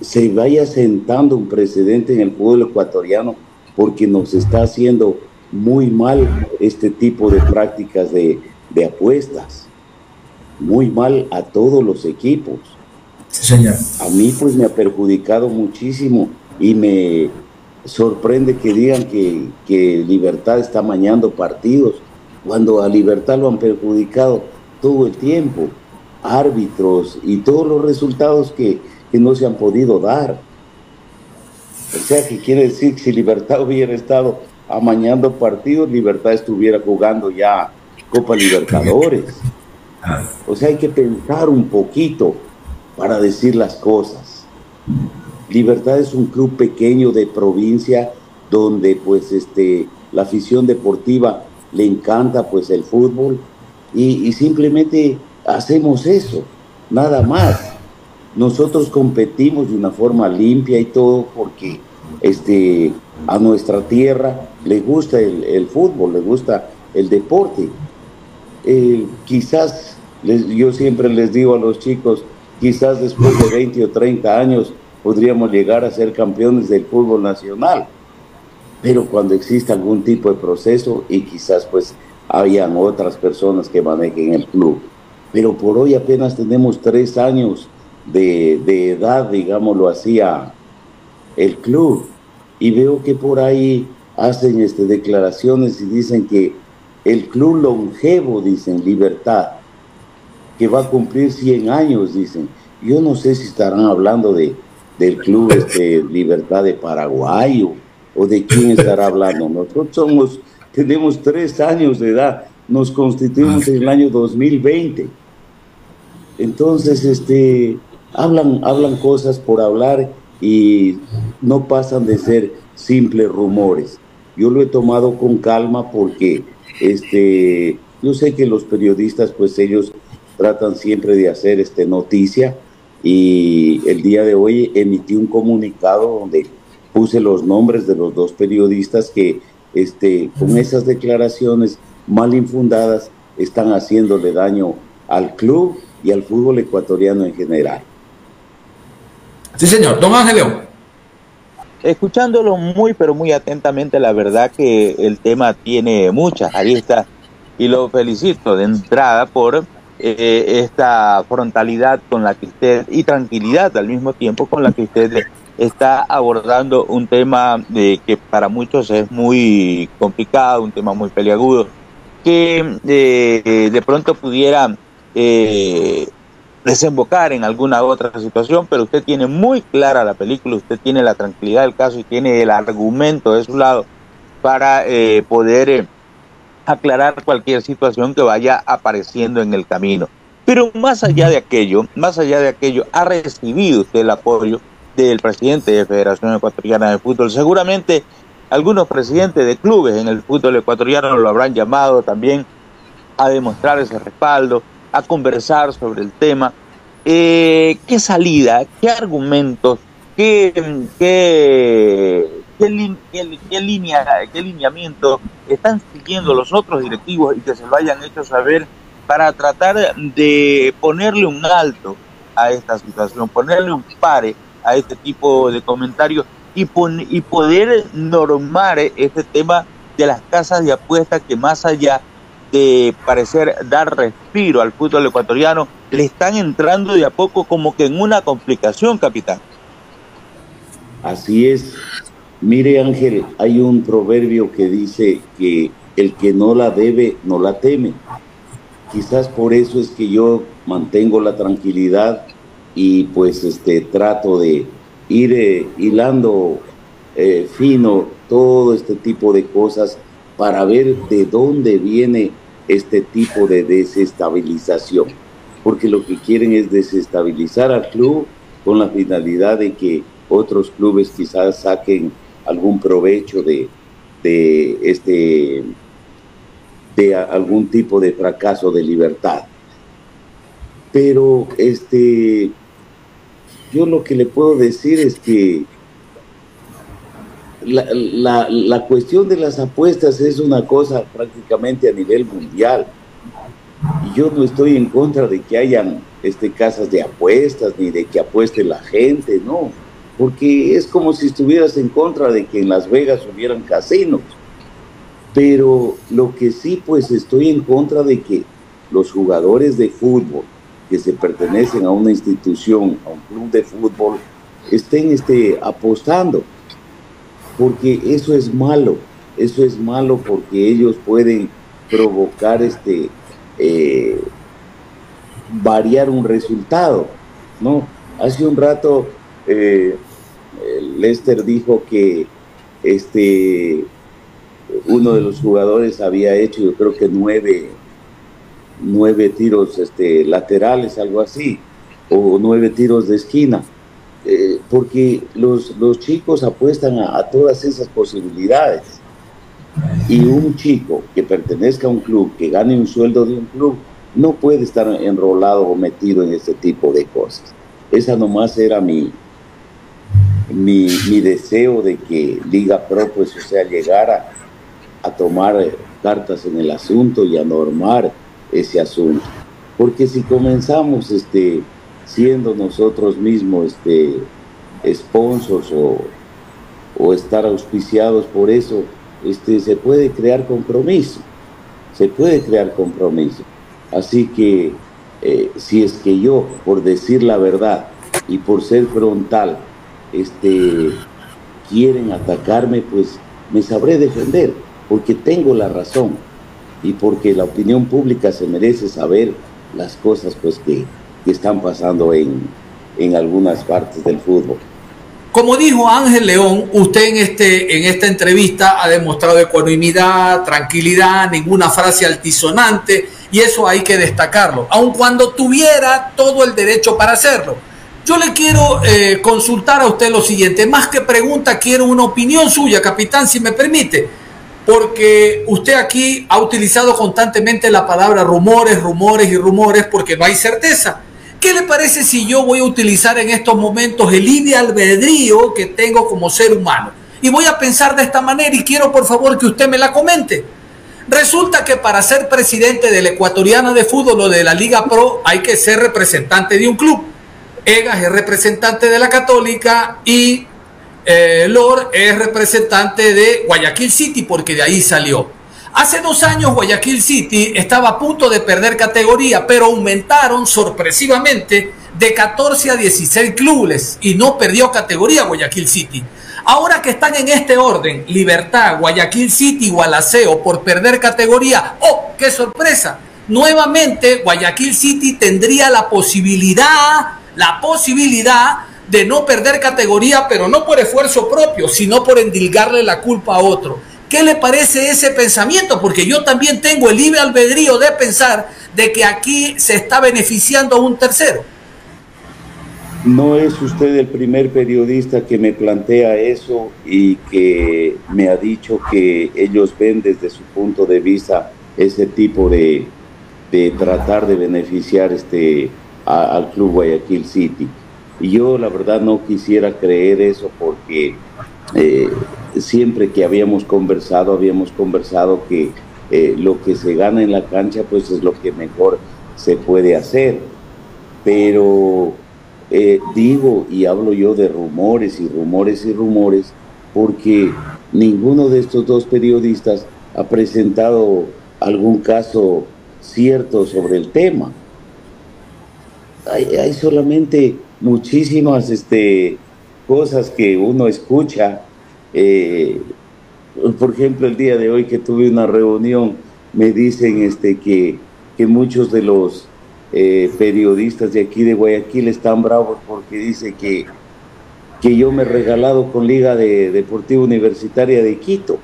se vaya sentando un precedente en el pueblo ecuatoriano porque nos está haciendo muy mal este tipo de prácticas de, de apuestas muy mal a todos los equipos. señor. A mí pues me ha perjudicado muchísimo y me sorprende que digan que, que Libertad está mañando partidos, cuando a Libertad lo han perjudicado todo el tiempo, árbitros y todos los resultados que, que no se han podido dar. O sea, que quiere decir que si Libertad hubiera estado amañando partidos, Libertad estuviera jugando ya Copa Libertadores. O sea, hay que pensar un poquito para decir las cosas. Libertad es un club pequeño de provincia donde pues este la afición deportiva le encanta pues el fútbol y, y simplemente hacemos eso, nada más. Nosotros competimos de una forma limpia y todo porque este, a nuestra tierra le gusta el, fútbol, le gusta el deporte. Eh, quizás, yo siempre les digo a los chicos, quizás después de 20 o 30 años podríamos llegar a ser campeones del fútbol nacional. Pero cuando existe algún tipo de proceso y quizás pues hayan otras personas que manejen el club. Pero por hoy apenas tenemos tres años de, de edad, digámoslo así, a el club. Y veo que por ahí hacen este, declaraciones y dicen que el club longevo, dicen, Libertad, que va a cumplir 100 años, dicen. Yo no sé si estarán hablando de, del club este, Libertad de Paraguay o, o de quién estará hablando. Nosotros somos, tenemos tres años de edad, nos constituimos en el año 2020. Entonces, este, hablan, hablan cosas por hablar y no pasan de ser simples rumores. Yo lo he tomado con calma porque este, yo sé que los periodistas, pues ellos tratan siempre de hacer este, noticia y el día de hoy emití un comunicado donde puse los nombres de los dos periodistas que este, con esas declaraciones mal infundadas están haciéndole daño al club y al fútbol ecuatoriano en general. Sí, señor. Don Ángel León. Escuchándolo muy, pero muy atentamente, la verdad que el tema tiene muchas aristas y lo felicito de entrada por eh, esta frontalidad con la que usted y tranquilidad al mismo tiempo con la que usted está abordando un tema de, que para muchos es muy complicado, un tema muy peliagudo, que eh, de pronto pudiera eh, desembocar en alguna otra situación, pero usted tiene muy clara la película, usted tiene la tranquilidad del caso y tiene el argumento de su lado para eh, poder eh, aclarar cualquier situación que vaya apareciendo en el camino. Pero más allá de aquello, más allá de aquello, ha recibido usted el apoyo del presidente de Federación Ecuatoriana de Fútbol. Seguramente algunos presidentes de clubes en el fútbol ecuatoriano lo habrán llamado también a demostrar ese respaldo, a conversar sobre el tema. Eh, ¿Qué salida, qué argumentos, qué, qué, qué, línea, qué lineamiento están siguiendo los otros directivos y que se lo hayan hecho saber para tratar de ponerle un alto a esta situación, ponerle un pare a este tipo de comentarios y, y poder normar este tema de las casas de apuestas que más allá parecer dar respiro al fútbol ecuatoriano, le están entrando de a poco como que en una complicación, capitán. Así es. Mire Ángel, hay un proverbio que dice que el que no la debe, no la teme. Quizás por eso es que yo mantengo la tranquilidad y pues este trato de ir eh, hilando eh, fino todo este tipo de cosas para ver de dónde viene este tipo de desestabilización, porque lo que quieren es desestabilizar al club con la finalidad de que otros clubes quizás saquen algún provecho de, de este de algún tipo de fracaso de libertad. Pero este yo lo que le puedo decir es que la, la, cuestión de las apuestas es una cosa prácticamente a nivel mundial. Y yo no estoy en contra de que hayan este, casas de apuestas ni de que apueste la gente, no. Porque es como si estuvieras en contra de que en Las Vegas hubieran casinos. Pero lo que sí, pues estoy en contra de que los jugadores de fútbol que se pertenecen a una institución, a un club de fútbol, estén este, apostando porque eso es malo, eso es malo porque ellos pueden provocar este eh, variar un resultado, ¿no? Hace un rato eh, Lester dijo que este uno de los jugadores había hecho, yo creo que nueve, nueve tiros este, laterales, algo así, o nueve tiros de esquina, porque los, los chicos apuestan a, a todas esas posibilidades. Y un chico que pertenezca a un club, que gane un sueldo de un club, no puede estar enrolado o metido en este tipo de cosas. Esa nomás era mi, mi, mi deseo de que Liga Pro, pues, o sea, llegara a tomar cartas en el asunto y a normar ese asunto. Porque si comenzamos este, siendo nosotros mismos este, sponsors o, o estar auspiciados por eso, este, se puede crear compromiso, se puede crear compromiso. Así que eh, si es que yo, por decir la verdad y por ser frontal, este, quieren atacarme, pues me sabré defender, porque tengo la razón y porque la opinión pública se merece saber las cosas pues, que, que están pasando en, en algunas partes del fútbol. Como dijo Ángel León, usted en, este, en esta entrevista ha demostrado ecuanimidad, tranquilidad, ninguna frase altisonante, y eso hay que destacarlo, aun cuando tuviera todo el derecho para hacerlo. Yo le quiero eh, consultar a usted lo siguiente, más que pregunta, quiero una opinión suya, capitán, si me permite, porque usted aquí ha utilizado constantemente la palabra rumores, rumores y rumores, porque no hay certeza. ¿Qué le parece si yo voy a utilizar en estos momentos el libre albedrío que tengo como ser humano? Y voy a pensar de esta manera y quiero por favor que usted me la comente. Resulta que para ser presidente de la Ecuatoriana de Fútbol o de la Liga Pro hay que ser representante de un club. Egas es representante de la Católica y eh, Lord es representante de Guayaquil City porque de ahí salió. Hace dos años Guayaquil City estaba a punto de perder categoría, pero aumentaron sorpresivamente de 14 a 16 clubes y no perdió categoría Guayaquil City. Ahora que están en este orden, Libertad, Guayaquil City, Gualaceo, por perder categoría, ¡oh, qué sorpresa! Nuevamente Guayaquil City tendría la posibilidad, la posibilidad de no perder categoría, pero no por esfuerzo propio, sino por endilgarle la culpa a otro. ¿Qué le parece ese pensamiento? Porque yo también tengo el libre albedrío de pensar de que aquí se está beneficiando a un tercero. No es usted el primer periodista que me plantea eso y que me ha dicho que ellos ven desde su punto de vista ese tipo de, de tratar de beneficiar este, al club Guayaquil City. Y yo la verdad no quisiera creer eso porque eh, siempre que habíamos conversado, habíamos conversado que eh, lo que se gana en la cancha pues es lo que mejor se puede hacer. Pero eh, digo y hablo yo de rumores y rumores y rumores porque ninguno de estos dos periodistas ha presentado algún caso cierto sobre el tema. Hay, hay solamente muchísimas este, cosas que uno escucha. Eh, por ejemplo, el día de hoy que tuve una reunión, me dicen este, que, que muchos de los eh, periodistas de aquí de Guayaquil están bravos porque dice que, que yo me he regalado con Liga de Deportiva Universitaria de Quito.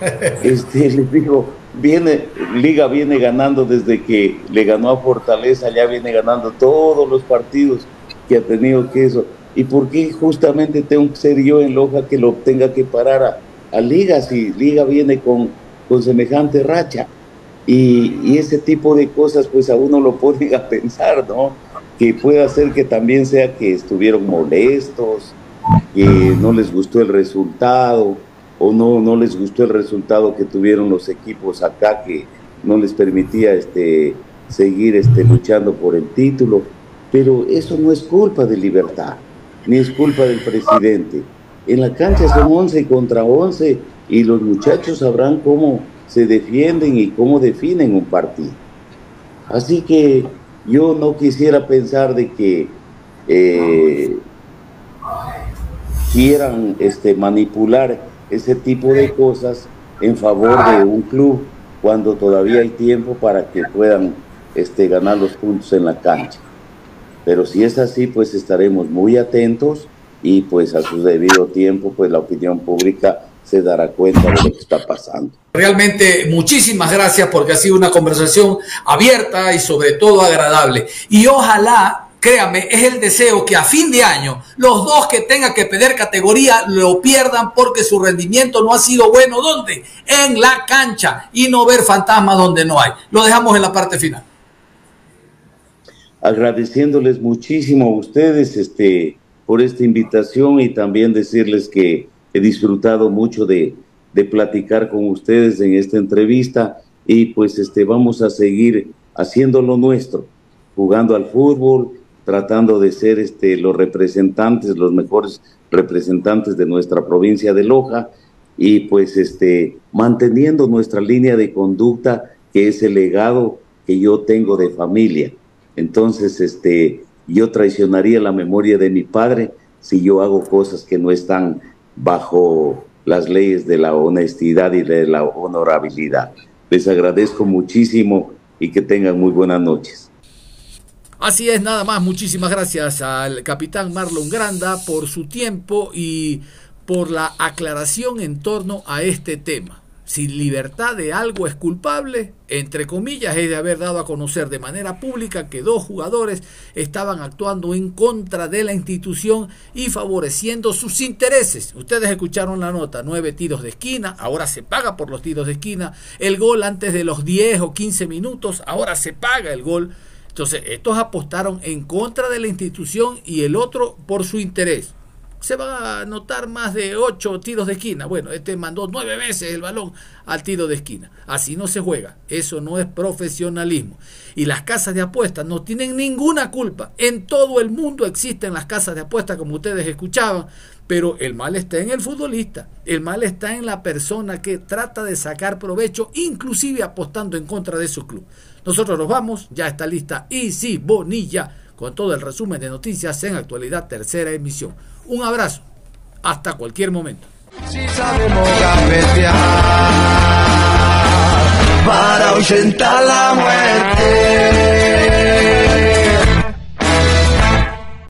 Este, les digo, viene, Liga viene ganando desde que le ganó a Fortaleza, ya viene ganando todos los partidos que ha tenido que eso. ¿Y por qué justamente tengo que ser yo en Loja que lo tenga que parar a, Liga si Liga viene con, con semejante racha? Y, ese tipo de cosas pues a uno lo ponen a pensar, ¿no? Que puede hacer que también sea que estuvieron molestos, que no les gustó el resultado o no, no les gustó el resultado que tuvieron los equipos acá que no les permitía este, seguir este, luchando por el título. Pero eso no es culpa de libertad, ni es culpa del presidente. En la cancha son 11 contra 11 y los muchachos sabrán cómo se defienden y cómo definen un partido. Así que yo no quisiera pensar de que eh, quieran este, manipular ese tipo de cosas en favor de un club cuando todavía hay tiempo para que puedan este, ganar los puntos en la cancha. Pero si es así, pues estaremos muy atentos y pues a su debido tiempo pues la opinión pública se dará cuenta de lo que está pasando. Realmente muchísimas gracias porque ha sido una conversación abierta y sobre todo agradable. Y ojalá, créame, es el deseo que a fin de año los dos que tengan que perder categoría lo pierdan porque su rendimiento no ha sido bueno. ¿Dónde? En la cancha y no ver fantasmas donde no hay. Lo dejamos en la parte final. Agradeciéndoles muchísimo a ustedes este, por esta invitación y también decirles que he disfrutado mucho de, de platicar con ustedes en esta entrevista y pues este, vamos a seguir haciendo lo nuestro, jugando al fútbol, tratando de ser este, los representantes, los mejores representantes de nuestra provincia de Loja y pues este, manteniendo nuestra línea de conducta que es el legado que yo tengo de familia. Entonces, este, yo traicionaría la memoria de mi padre si yo hago cosas que no están bajo las leyes de la honestidad y de la honorabilidad. Les agradezco muchísimo y que tengan muy buenas noches. Así es, nada más. Muchísimas gracias al capitán Marlon Granda por su tiempo y por la aclaración en torno a este tema si libertad de algo es culpable, entre comillas, es de haber dado a conocer de manera pública que dos jugadores estaban actuando en contra de la institución y favoreciendo sus intereses. Ustedes escucharon la nota, nueve tiros de esquina, ahora se paga por los tiros de esquina, el gol antes de los 10 o 15 minutos, ahora se paga el gol. Entonces, estos apostaron en contra de la institución y el otro por su interés se va a notar más de ocho tiros de esquina. Bueno, este mandó nueve veces el balón al tiro de esquina. Así no se juega. Eso no es profesionalismo. Y las casas de apuestas no tienen ninguna culpa. En todo el mundo existen las casas de apuestas, como ustedes escuchaban. Pero el mal está en el futbolista. El mal está en la persona que trata de sacar provecho, inclusive apostando en contra de su club. Nosotros nos vamos. Ya está lista Easy Bonilla con todo el resumen de noticias en actualidad tercera emisión. Un abrazo. Hasta cualquier momento.